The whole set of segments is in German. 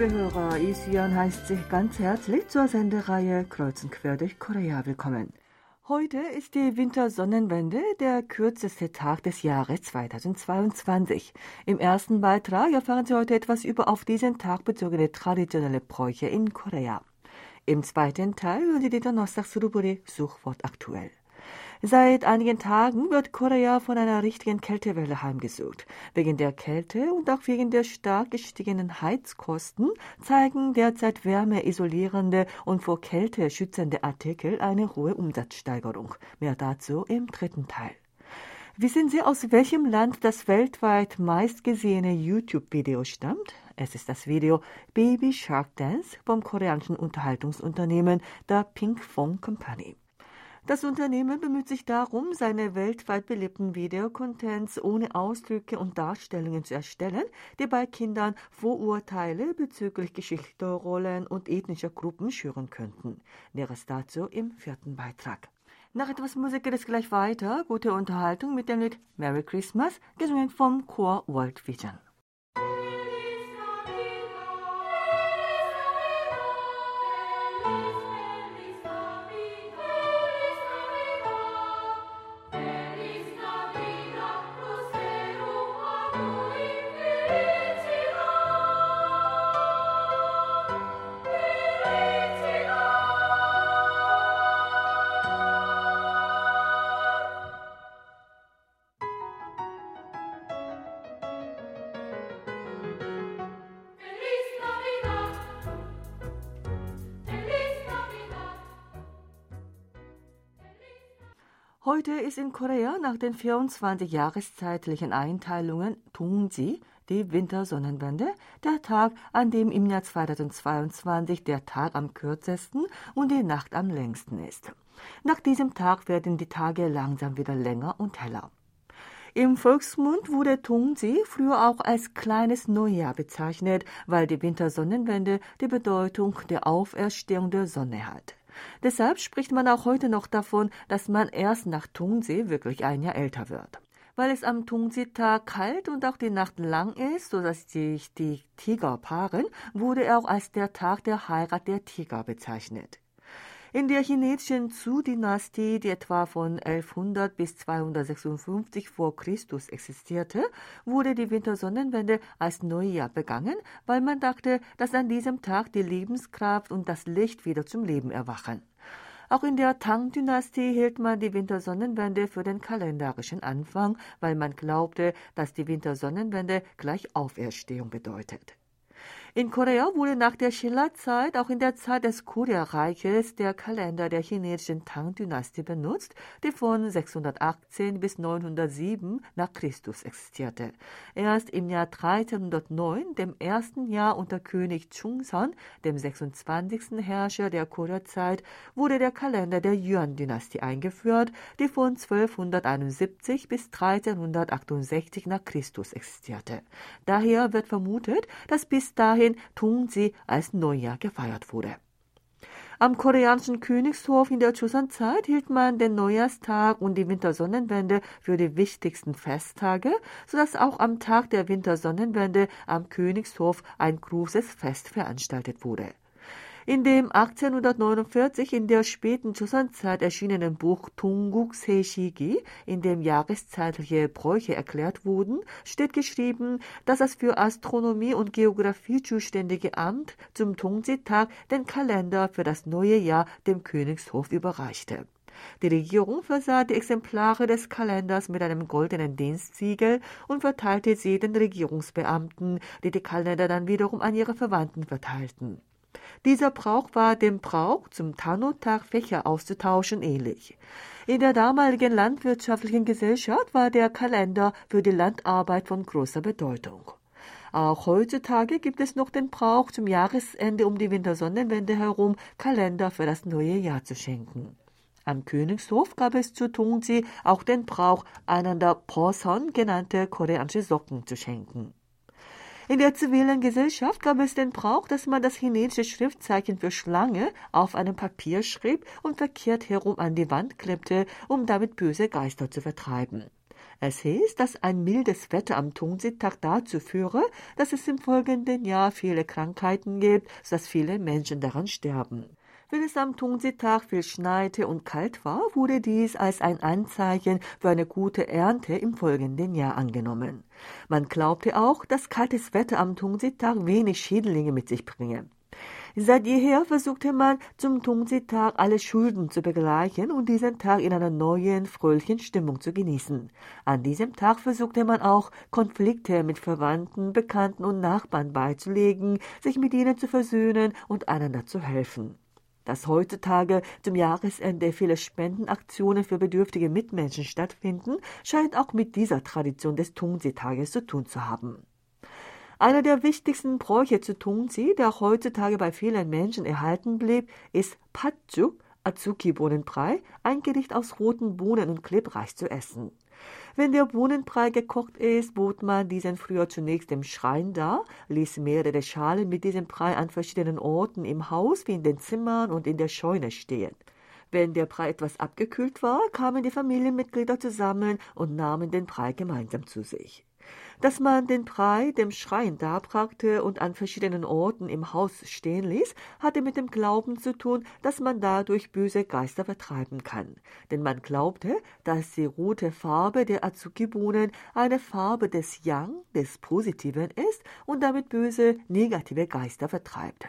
liebe Hörer, Isian heißt Sie ganz herzlich zur Sendereihe Kreuz und Quer durch Korea willkommen. Heute ist die Wintersonnenwende der kürzeste Tag des Jahres 2022. Im ersten Beitrag erfahren Sie heute etwas über auf diesen Tag bezogene traditionelle Bräuche in Korea. Im zweiten Teil hören Sie die Donnerstagsrubrik Suchwort aktuell. Seit einigen Tagen wird Korea von einer richtigen Kältewelle heimgesucht. Wegen der Kälte und auch wegen der stark gestiegenen Heizkosten zeigen derzeit wärmeisolierende und vor Kälte schützende Artikel eine hohe Umsatzsteigerung. Mehr dazu im dritten Teil. Wissen Sie, aus welchem Land das weltweit meistgesehene YouTube-Video stammt? Es ist das Video Baby Shark Dance vom koreanischen Unterhaltungsunternehmen der Pink Phone Company. Das Unternehmen bemüht sich darum, seine weltweit beliebten Videocontents ohne Ausdrücke und Darstellungen zu erstellen, die bei Kindern Vorurteile bezüglich Geschlechterrollen und ethnischer Gruppen schüren könnten. Näheres dazu im vierten Beitrag. Nach etwas Musik geht es gleich weiter. Gute Unterhaltung mit dem Lied Merry Christmas, gesungen vom Chor World Vision. Heute ist in Korea nach den 24 jahreszeitlichen Einteilungen Dongji, die Wintersonnenwende, der Tag, an dem im Jahr 2022 der Tag am kürzesten und die Nacht am längsten ist. Nach diesem Tag werden die Tage langsam wieder länger und heller. Im Volksmund wurde Tongji früher auch als kleines Neujahr bezeichnet, weil die Wintersonnenwende die Bedeutung der Auferstehung der Sonne hat. Deshalb spricht man auch heute noch davon, dass man erst nach Tungsee wirklich ein Jahr älter wird. Weil es am Tungsee-Tag kalt und auch die Nacht lang ist, sodass sich die Tiger paaren, wurde er auch als der Tag der Heirat der Tiger bezeichnet. In der chinesischen Zhou-Dynastie, die etwa von 1100 bis 256 vor Christus existierte, wurde die Wintersonnenwende als Neujahr begangen, weil man dachte, dass an diesem Tag die Lebenskraft und das Licht wieder zum Leben erwachen. Auch in der Tang-Dynastie hielt man die Wintersonnenwende für den kalendarischen Anfang, weil man glaubte, dass die Wintersonnenwende gleich Auferstehung bedeutet. In Korea wurde nach der Schillerzeit auch in der Zeit des Korea-Reiches der Kalender der chinesischen Tang-Dynastie benutzt, die von 618 bis 907 nach Christus existierte. Erst im Jahr 1309, dem ersten Jahr unter König Chungsan, dem 26. Herrscher der Korea-Zeit, wurde der Kalender der Yuan-Dynastie eingeführt, die von 1271 bis 1368 nach Christus existierte. Daher wird vermutet, dass bis dahin dahin Tungji als Neujahr gefeiert wurde. Am koreanischen Königshof in der Joseon-Zeit hielt man den Neujahrstag und die Wintersonnenwende für die wichtigsten Festtage, sodass auch am Tag der Wintersonnenwende am Königshof ein großes Fest veranstaltet wurde. In dem 1849 in der späten Joseon-Zeit erschienenen Buch Dongguk Seishigi, in dem jahreszeitliche Bräuche erklärt wurden, steht geschrieben, dass das für Astronomie und Geographie zuständige Amt zum Tongji-Tag den Kalender für das neue Jahr dem Königshof überreichte. Die Regierung versah die Exemplare des Kalenders mit einem goldenen Dienstsiegel und verteilte sie den Regierungsbeamten, die die Kalender dann wiederum an ihre Verwandten verteilten. Dieser Brauch war dem Brauch, zum Tanotag Fächer auszutauschen, ähnlich. In der damaligen landwirtschaftlichen Gesellschaft war der Kalender für die Landarbeit von großer Bedeutung. Auch heutzutage gibt es noch den Brauch, zum Jahresende um die Wintersonnenwende herum Kalender für das neue Jahr zu schenken. Am Königshof gab es zu Tongji auch den Brauch, einander Poson genannte koreanische Socken zu schenken. In der zivilen Gesellschaft gab es den Brauch, dass man das chinesische Schriftzeichen für Schlange auf einem Papier schrieb und verkehrt herum an die Wand klemmte, um damit böse Geister zu vertreiben. Es hieß, dass ein mildes Wetter am Tungsitag dazu führe, dass es im folgenden Jahr viele Krankheiten gibt, sodass viele Menschen daran sterben. Wenn es am Tungsitag viel schneite und kalt war, wurde dies als ein Anzeichen für eine gute Ernte im folgenden Jahr angenommen. Man glaubte auch, dass kaltes Wetter am Tungsitag wenig Schädlinge mit sich bringe. Seit jeher versuchte man, zum Tungsi-Tag alle Schulden zu begleichen und diesen Tag in einer neuen, fröhlichen Stimmung zu genießen. An diesem Tag versuchte man auch, Konflikte mit Verwandten, Bekannten und Nachbarn beizulegen, sich mit ihnen zu versöhnen und einander zu helfen. Dass heutzutage zum Jahresende viele Spendenaktionen für bedürftige Mitmenschen stattfinden, scheint auch mit dieser Tradition des Tungsi-Tages zu tun zu haben. Einer der wichtigsten Bräuche zu Tungsi, der heutzutage bei vielen Menschen erhalten blieb, ist Patjuk, Azuki-Bohnenbrei, ein Gericht aus roten Bohnen und klebreich zu essen. Wenn der Bohnenbrei gekocht ist, bot man diesen früher zunächst im Schrein dar, ließ mehrere Schalen mit diesem Brei an verschiedenen Orten im Haus wie in den Zimmern und in der Scheune stehen. Wenn der Brei etwas abgekühlt war, kamen die Familienmitglieder zusammen und nahmen den Brei gemeinsam zu sich dass man den Brei dem Schrein darbrachte und an verschiedenen Orten im Haus stehen ließ, hatte mit dem Glauben zu tun, dass man dadurch böse Geister vertreiben kann. Denn man glaubte, dass die rote Farbe der Azuki-Bohnen eine Farbe des Yang, des Positiven ist und damit böse, negative Geister vertreibt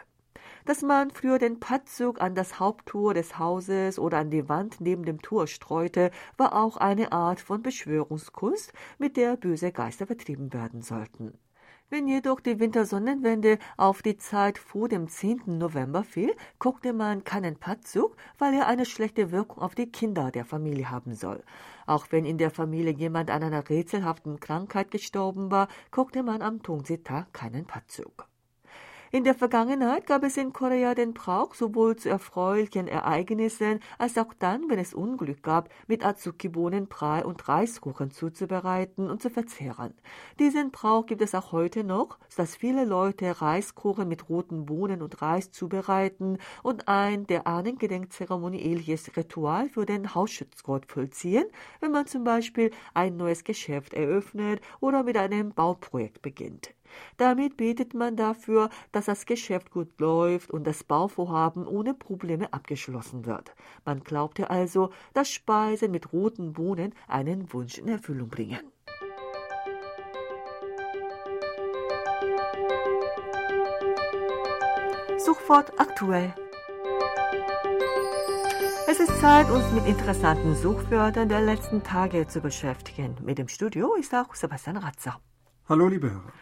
dass man früher den Patzug an das Haupttor des Hauses oder an die Wand neben dem Tor streute, war auch eine Art von Beschwörungskunst, mit der böse Geister vertrieben werden sollten. Wenn jedoch die Wintersonnenwende auf die Zeit vor dem 10. November fiel, guckte man keinen Patzug, weil er eine schlechte Wirkung auf die Kinder der Familie haben soll. Auch wenn in der Familie jemand an einer rätselhaften Krankheit gestorben war, guckte man am Tungsita keinen Patzug. In der Vergangenheit gab es in Korea den Brauch, sowohl zu erfreulichen Ereignissen als auch dann, wenn es Unglück gab, mit Azuki-Bohnen Brei und Reiskuchen zuzubereiten und zu verzehren. Diesen Brauch gibt es auch heute noch, dass viele Leute Reiskuchen mit roten Bohnen und Reis zubereiten und ein der Ahnengedenkzeremonie ähnliches Ritual für den Hausschutzgott vollziehen, wenn man zum Beispiel ein neues Geschäft eröffnet oder mit einem Bauprojekt beginnt. Damit betet man dafür, dass das Geschäft gut läuft und das Bauvorhaben ohne Probleme abgeschlossen wird. Man glaubte also, dass Speisen mit roten Bohnen einen Wunsch in Erfüllung bringen. Suchwort aktuell. Es ist Zeit, uns mit interessanten Suchwörtern der letzten Tage zu beschäftigen. Mit dem Studio ist auch Sebastian Ratzer. Hallo, liebe Hörer.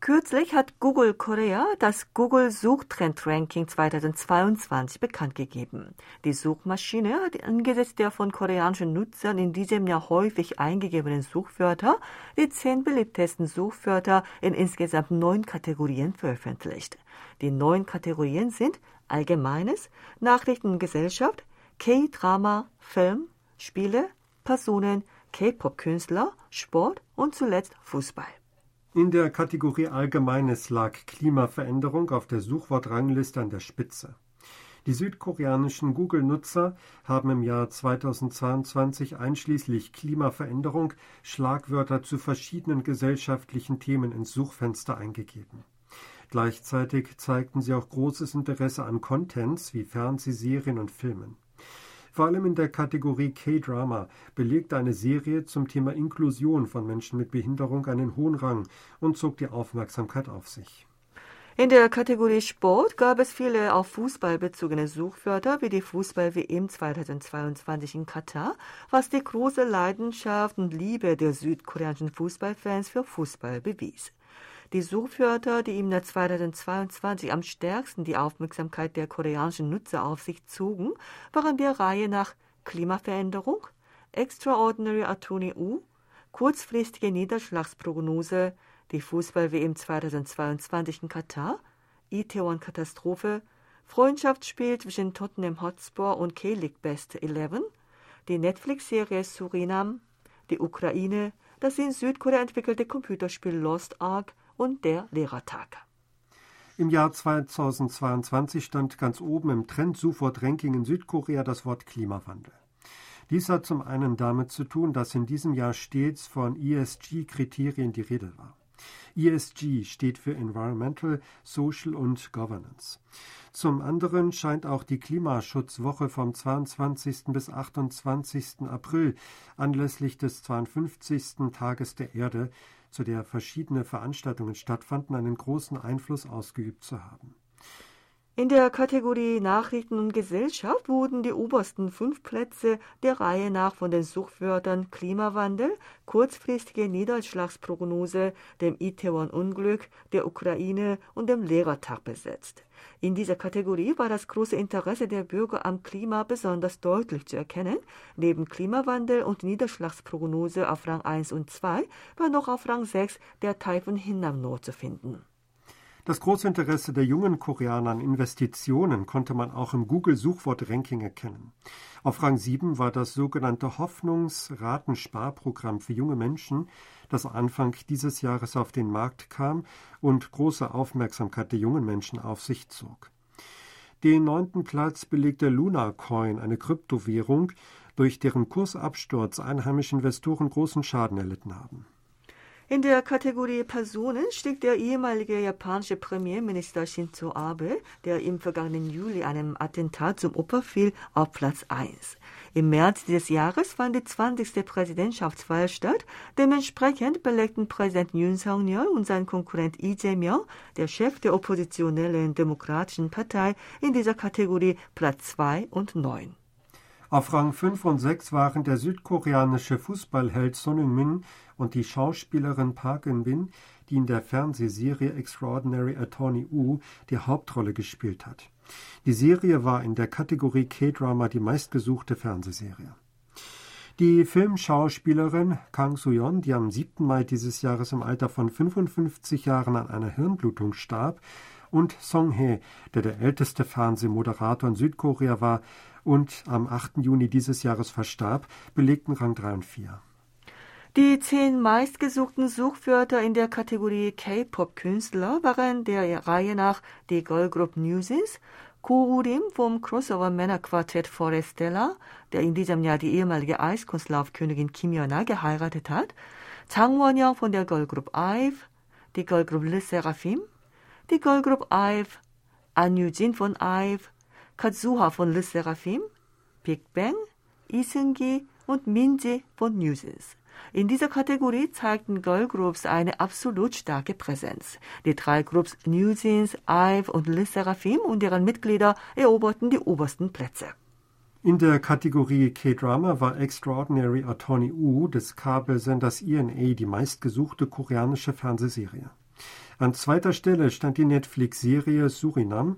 Kürzlich hat Google Korea das Google Suchtrend Ranking 2022 bekannt gegeben. Die Suchmaschine hat angesichts der von koreanischen Nutzern in diesem Jahr häufig eingegebenen Suchwörter die zehn beliebtesten Suchwörter in insgesamt neun Kategorien veröffentlicht. Die neun Kategorien sind Allgemeines, Nachrichten und Gesellschaft, K-Drama, Film, Spiele, Personen, K-Pop-Künstler, Sport und zuletzt Fußball. In der Kategorie Allgemeines lag Klimaveränderung auf der Suchwortrangliste an der Spitze. Die südkoreanischen Google-Nutzer haben im Jahr 2022 einschließlich Klimaveränderung Schlagwörter zu verschiedenen gesellschaftlichen Themen ins Suchfenster eingegeben. Gleichzeitig zeigten sie auch großes Interesse an Contents wie Fernsehserien und Filmen. Vor allem in der Kategorie K-Drama belegte eine Serie zum Thema Inklusion von Menschen mit Behinderung einen hohen Rang und zog die Aufmerksamkeit auf sich. In der Kategorie Sport gab es viele auf Fußball bezogene Suchwörter wie die Fußball-WM 2022 in Katar, was die große Leidenschaft und Liebe der südkoreanischen Fußballfans für Fußball bewies. Die Suchwörter, die im Jahr 2022 am stärksten die Aufmerksamkeit der koreanischen Nutzer auf sich zogen, waren der Reihe nach Klimaveränderung, Extraordinary Attorney U, kurzfristige Niederschlagsprognose, die Fußball-WM 2022 in Katar, Itaewon-Katastrophe, Freundschaftsspiel zwischen Tottenham Hotspur und K-League Best 11, die Netflix-Serie Surinam, die Ukraine, das in Südkorea entwickelte Computerspiel Lost Ark und der Lehrertag. Im Jahr 2022 stand ganz oben im Trend-Suchwort-Ranking in Südkorea das Wort Klimawandel. Dies hat zum einen damit zu tun, dass in diesem Jahr stets von ESG-Kriterien die Rede war. ESG steht für Environmental, Social und Governance. Zum anderen scheint auch die Klimaschutzwoche vom 22. bis 28. April anlässlich des 52. Tages der Erde, zu der verschiedene Veranstaltungen stattfanden, einen großen Einfluss ausgeübt zu haben. In der Kategorie Nachrichten und Gesellschaft wurden die obersten fünf Plätze der Reihe nach von den Suchwörtern Klimawandel, kurzfristige Niederschlagsprognose, dem Itaewon-Unglück, der Ukraine und dem Lehrertag besetzt. In dieser Kategorie war das große Interesse der Bürger am Klima besonders deutlich zu erkennen. Neben Klimawandel und Niederschlagsprognose auf Rang 1 und 2 war noch auf Rang 6 der Taifun Hinnamno zu finden. Das große Interesse der jungen Koreaner an Investitionen konnte man auch im Google-Suchwort-Ranking erkennen. Auf Rang 7 war das sogenannte Hoffnungsratensparprogramm für junge Menschen, das Anfang dieses Jahres auf den Markt kam und große Aufmerksamkeit der jungen Menschen auf sich zog. Den neunten Platz belegte Luna Coin, eine Kryptowährung, durch deren Kursabsturz einheimische Investoren großen Schaden erlitten haben. In der Kategorie Personen stieg der ehemalige japanische Premierminister Shinzo Abe, der im vergangenen Juli einem Attentat zum Opfer fiel, auf Platz 1. Im März dieses Jahres fand die 20. Präsidentschaftswahl statt. Dementsprechend belegten Präsident Yoon Song-yeol und sein Konkurrent Lee Jae-myung, der Chef der oppositionellen Demokratischen Partei, in dieser Kategorie Platz 2 und 9. Auf Rang 5 und 6 waren der südkoreanische Fußballheld Son Heung-min und die Schauspielerin Park Eun-bin, die in der Fernsehserie Extraordinary Attorney Woo die Hauptrolle gespielt hat. Die Serie war in der Kategorie K-Drama die meistgesuchte Fernsehserie. Die Filmschauspielerin Kang Soo-yeon, die am 7. Mai dieses Jahres im Alter von 55 Jahren an einer Hirnblutung starb, und Song Hye, der der älteste Fernsehmoderator in Südkorea war und am 8. Juni dieses Jahres verstarb, belegten Rang 3 und 4. Die zehn meistgesuchten Suchwörter in der Kategorie K-Pop-Künstler waren der Reihe nach die Girlgroup Newsies, Ko-Urim vom Crossover Männerquartett Forestella, der in diesem Jahr die ehemalige Eiskunstlaufkönigin Kim Yona geheiratet hat, Chang Won-young von der Girlgroup IVE, die Girlgroup Le Seraphim, die Girlgroup IVE, An Yujin von IVE, Kazuha von Le Seraphim, Big Bang, Isungi und Minji von Newsies. In dieser Kategorie zeigten Girlgroups eine absolut starke Präsenz. Die drei Groups Newsins, IVE und Le Seraphim und deren Mitglieder eroberten die obersten Plätze. In der Kategorie K-Drama war Extraordinary Attorney U des Kabelsenders ENA die meistgesuchte koreanische Fernsehserie. An zweiter Stelle stand die Netflix-Serie Surinam,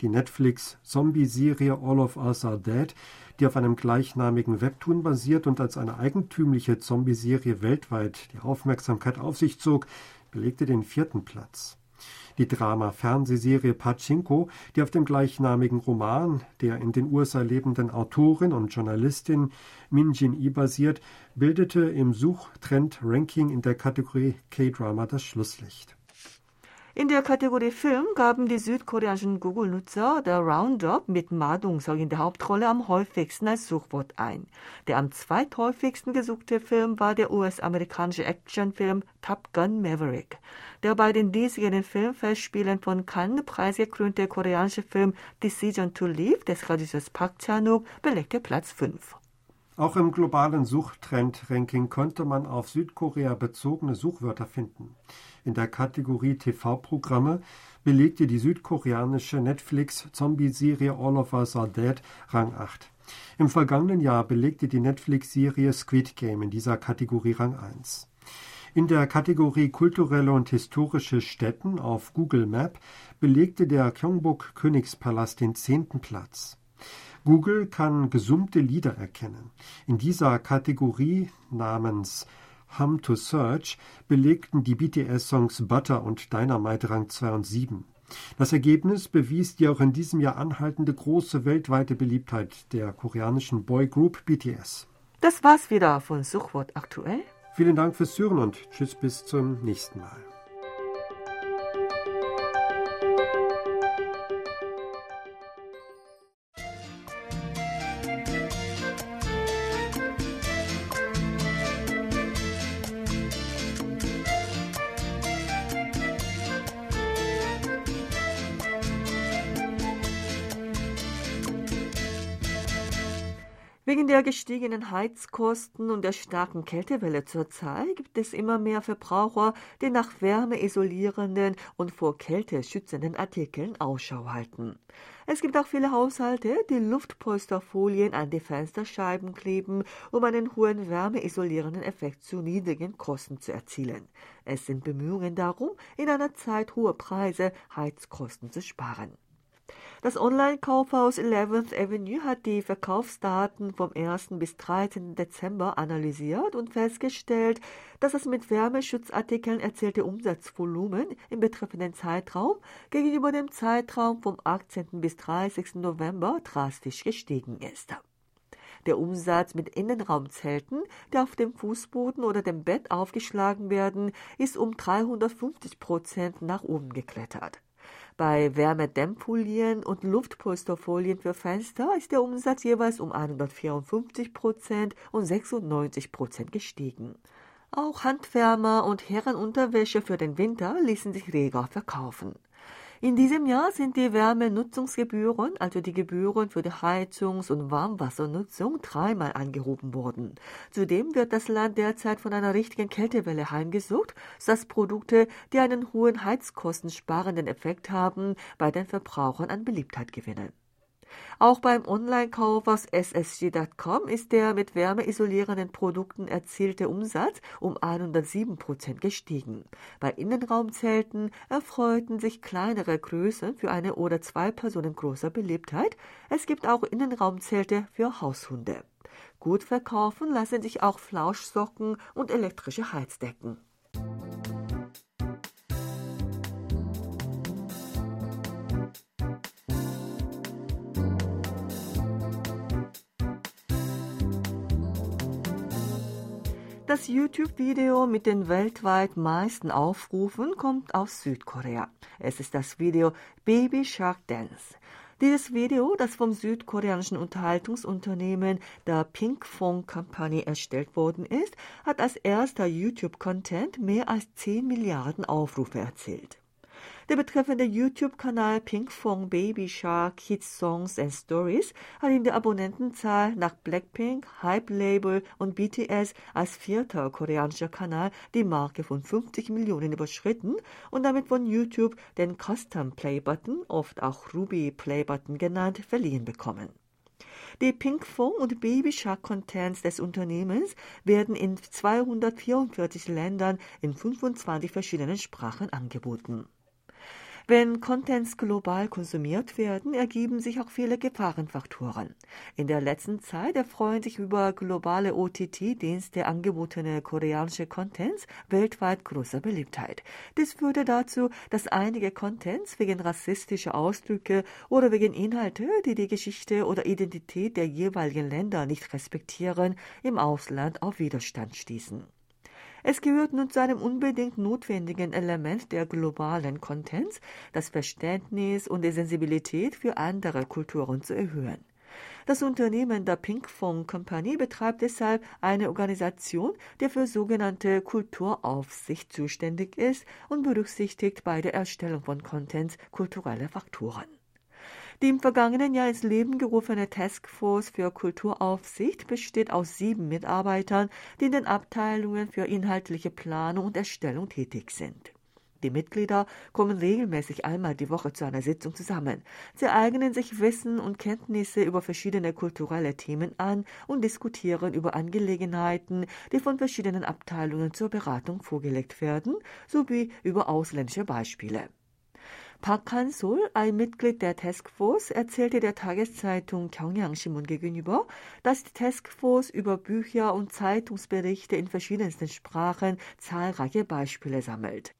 die Netflix-Zombie-Serie All of Us Are Dead, die auf einem gleichnamigen Webtoon basiert und als eine eigentümliche Zombie-Serie weltweit die Aufmerksamkeit auf sich zog, belegte den vierten Platz. Die Drama-Fernsehserie Pachinko, die auf dem gleichnamigen Roman der in den USA lebenden Autorin und Journalistin Min Jin-i basiert, bildete im Suchtrend-Ranking in der Kategorie K-Drama das Schlusslicht. In der Kategorie Film gaben die südkoreanischen Google-Nutzer The Roundup mit Ma Dong-seok in der Hauptrolle am häufigsten als Suchwort ein. Der am zweithäufigsten gesuchte Film war der US-amerikanische Actionfilm Top Gun Maverick. Der bei den diesjährigen Filmfestspielen von Cannes preisgekrönte koreanische Film Decision to Leave des Regisseurs Park Chan-wook belegte Platz 5. Auch im globalen Suchtrend-Ranking konnte man auf Südkorea bezogene Suchwörter finden. In der Kategorie TV-Programme belegte die südkoreanische Netflix-Zombie-Serie All of Us Are Dead Rang 8. Im vergangenen Jahr belegte die Netflix-Serie Squid Game in dieser Kategorie Rang 1. In der Kategorie kulturelle und historische Stätten auf Google Map belegte der Gyeongbok Königspalast den zehnten Platz. Google kann gesummte Lieder erkennen. In dieser Kategorie namens Hum to Search belegten die BTS-Songs Butter und Dynamite Rang 2 und 7. Das Ergebnis bewies die auch in diesem Jahr anhaltende große weltweite Beliebtheit der koreanischen Boygroup BTS. Das war's wieder von Suchwort aktuell. Vielen Dank fürs Hören und tschüss bis zum nächsten Mal. Der gestiegenen Heizkosten und der starken Kältewelle zurzeit gibt es immer mehr Verbraucher, die nach wärmeisolierenden und vor Kälte schützenden Artikeln Ausschau halten. Es gibt auch viele Haushalte, die Luftpolsterfolien an die Fensterscheiben kleben, um einen hohen wärmeisolierenden Effekt zu niedrigen Kosten zu erzielen. Es sind Bemühungen darum, in einer Zeit hoher Preise Heizkosten zu sparen. Das Online-Kaufhaus 11th Avenue hat die Verkaufsdaten vom 1. bis 13. Dezember analysiert und festgestellt, dass das mit Wärmeschutzartikeln erzielte Umsatzvolumen im betreffenden Zeitraum gegenüber dem Zeitraum vom 18. bis 30. November drastisch gestiegen ist. Der Umsatz mit Innenraumzelten, die auf dem Fußboden oder dem Bett aufgeschlagen werden, ist um 350 Prozent nach oben geklettert. Bei Wärmedämmfolien und Luftpolsterfolien für Fenster ist der Umsatz jeweils um 154 Prozent und 96 Prozent gestiegen. Auch Handwärmer und Herrenunterwäsche für den Winter ließen sich reger verkaufen. In diesem Jahr sind die Wärmenutzungsgebühren, also die Gebühren für die Heizungs- und Warmwassernutzung, dreimal angehoben worden. Zudem wird das Land derzeit von einer richtigen Kältewelle heimgesucht, sodass Produkte, die einen hohen heizkostensparenden Effekt haben, bei den Verbrauchern an Beliebtheit gewinnen. Auch beim Online-Kauf aus ssg.com ist der mit wärmeisolierenden Produkten erzielte Umsatz um 107 Prozent gestiegen. Bei Innenraumzelten erfreuten sich kleinere Größen für eine oder zwei Personen großer Beliebtheit. Es gibt auch Innenraumzelte für Haushunde. Gut verkaufen lassen sich auch Flauschsocken und elektrische Heizdecken. Das YouTube-Video mit den weltweit meisten Aufrufen kommt aus Südkorea. Es ist das Video Baby Shark Dance. Dieses Video, das vom südkoreanischen Unterhaltungsunternehmen der Pink Phone Company erstellt worden ist, hat als erster YouTube-Content mehr als 10 Milliarden Aufrufe erzielt. Der betreffende YouTube-Kanal Pinkfong Baby Shark Hits Songs and Stories hat in der Abonnentenzahl nach Blackpink, Hype Label und BTS als vierter koreanischer Kanal die Marke von 50 Millionen überschritten und damit von YouTube den Custom Play Button, oft auch Ruby Play Button genannt, verliehen bekommen. Die Pinkfong und Baby Shark Contents des Unternehmens werden in 244 Ländern in 25 verschiedenen Sprachen angeboten. Wenn Contents global konsumiert werden, ergeben sich auch viele Gefahrenfaktoren. In der letzten Zeit erfreuen sich über globale OTT-Dienste angebotene koreanische Contents weltweit großer Beliebtheit. Dies führte dazu, dass einige Contents wegen rassistischer Ausdrücke oder wegen Inhalte, die die Geschichte oder Identität der jeweiligen Länder nicht respektieren, im Ausland auf Widerstand stießen. Es gehört nun zu einem unbedingt notwendigen Element der globalen Contents, das Verständnis und die Sensibilität für andere Kulturen zu erhöhen. Das Unternehmen der Pinkfong Company betreibt deshalb eine Organisation, die für sogenannte Kulturaufsicht zuständig ist und berücksichtigt bei der Erstellung von Contents kulturelle Faktoren. Die im vergangenen Jahr ins Leben gerufene Taskforce für Kulturaufsicht besteht aus sieben Mitarbeitern, die in den Abteilungen für inhaltliche Planung und Erstellung tätig sind. Die Mitglieder kommen regelmäßig einmal die Woche zu einer Sitzung zusammen. Sie eignen sich Wissen und Kenntnisse über verschiedene kulturelle Themen an und diskutieren über Angelegenheiten, die von verschiedenen Abteilungen zur Beratung vorgelegt werden, sowie über ausländische Beispiele. Park Han-sol, ein Mitglied der Taskforce, erzählte der Tageszeitung Gyeongyang-Shimun gegenüber, dass die Taskforce über Bücher und Zeitungsberichte in verschiedensten Sprachen zahlreiche Beispiele sammelt.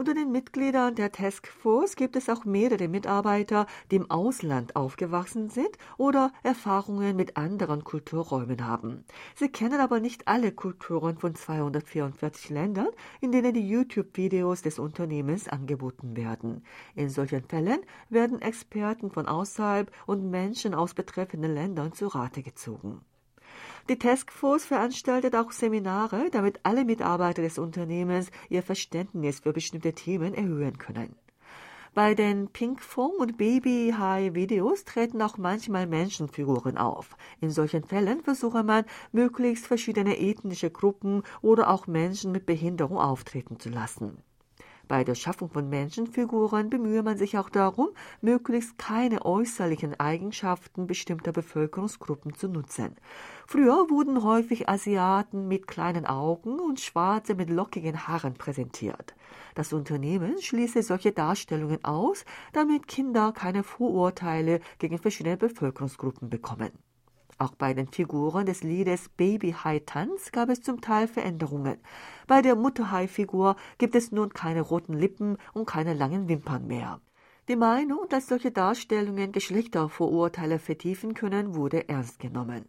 Unter den Mitgliedern der Taskforce gibt es auch mehrere Mitarbeiter, die im Ausland aufgewachsen sind oder Erfahrungen mit anderen Kulturräumen haben. Sie kennen aber nicht alle Kulturen von 244 Ländern, in denen die YouTube-Videos des Unternehmens angeboten werden. In solchen Fällen werden Experten von außerhalb und Menschen aus betreffenden Ländern zu Rate gezogen. Die Taskforce veranstaltet auch Seminare, damit alle Mitarbeiter des Unternehmens ihr Verständnis für bestimmte Themen erhöhen können. Bei den Pink Fong und Baby High Videos treten auch manchmal Menschenfiguren auf. In solchen Fällen versuche man, möglichst verschiedene ethnische Gruppen oder auch Menschen mit Behinderung auftreten zu lassen. Bei der Schaffung von Menschenfiguren bemühe man sich auch darum, möglichst keine äußerlichen Eigenschaften bestimmter Bevölkerungsgruppen zu nutzen. Früher wurden häufig Asiaten mit kleinen Augen und Schwarze mit lockigen Haaren präsentiert. Das Unternehmen schließe solche Darstellungen aus, damit Kinder keine Vorurteile gegen verschiedene Bevölkerungsgruppen bekommen. Auch bei den Figuren des Liedes Baby High Tanz gab es zum Teil Veränderungen. Bei der Mutter High Figur gibt es nun keine roten Lippen und keine langen Wimpern mehr. Die Meinung, dass solche Darstellungen Geschlechtervorurteile vertiefen können, wurde ernst genommen.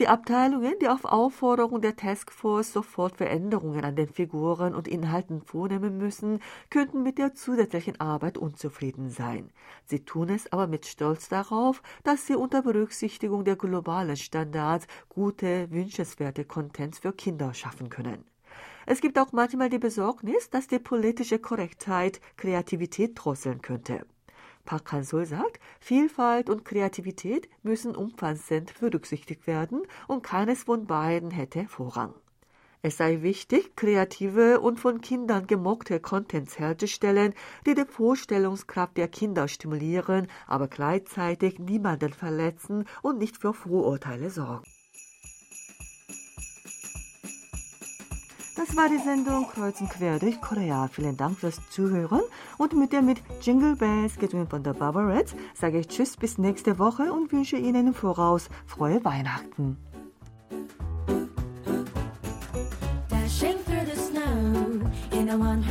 Die Abteilungen, die auf Aufforderung der Taskforce sofort Veränderungen an den Figuren und Inhalten vornehmen müssen, könnten mit der zusätzlichen Arbeit unzufrieden sein. Sie tun es aber mit Stolz darauf, dass sie unter Berücksichtigung der globalen Standards gute, wünschenswerte Contents für Kinder schaffen können. Es gibt auch manchmal die Besorgnis, dass die politische Korrektheit Kreativität drosseln könnte. Park Han-sul sagt, Vielfalt und Kreativität müssen umfassend berücksichtigt werden und keines von beiden hätte Vorrang. Es sei wichtig, kreative und von Kindern gemockte Contents herzustellen, die die Vorstellungskraft der Kinder stimulieren, aber gleichzeitig niemanden verletzen und nicht für Vorurteile sorgen. Das war die Sendung Kreuz und Quer durch Korea. Vielen Dank fürs Zuhören. Und mit der mit Jingle Bells gesungen von der Barbarettes sage ich Tschüss bis nächste Woche und wünsche Ihnen im Voraus frohe Weihnachten. Dashing through the snow in a one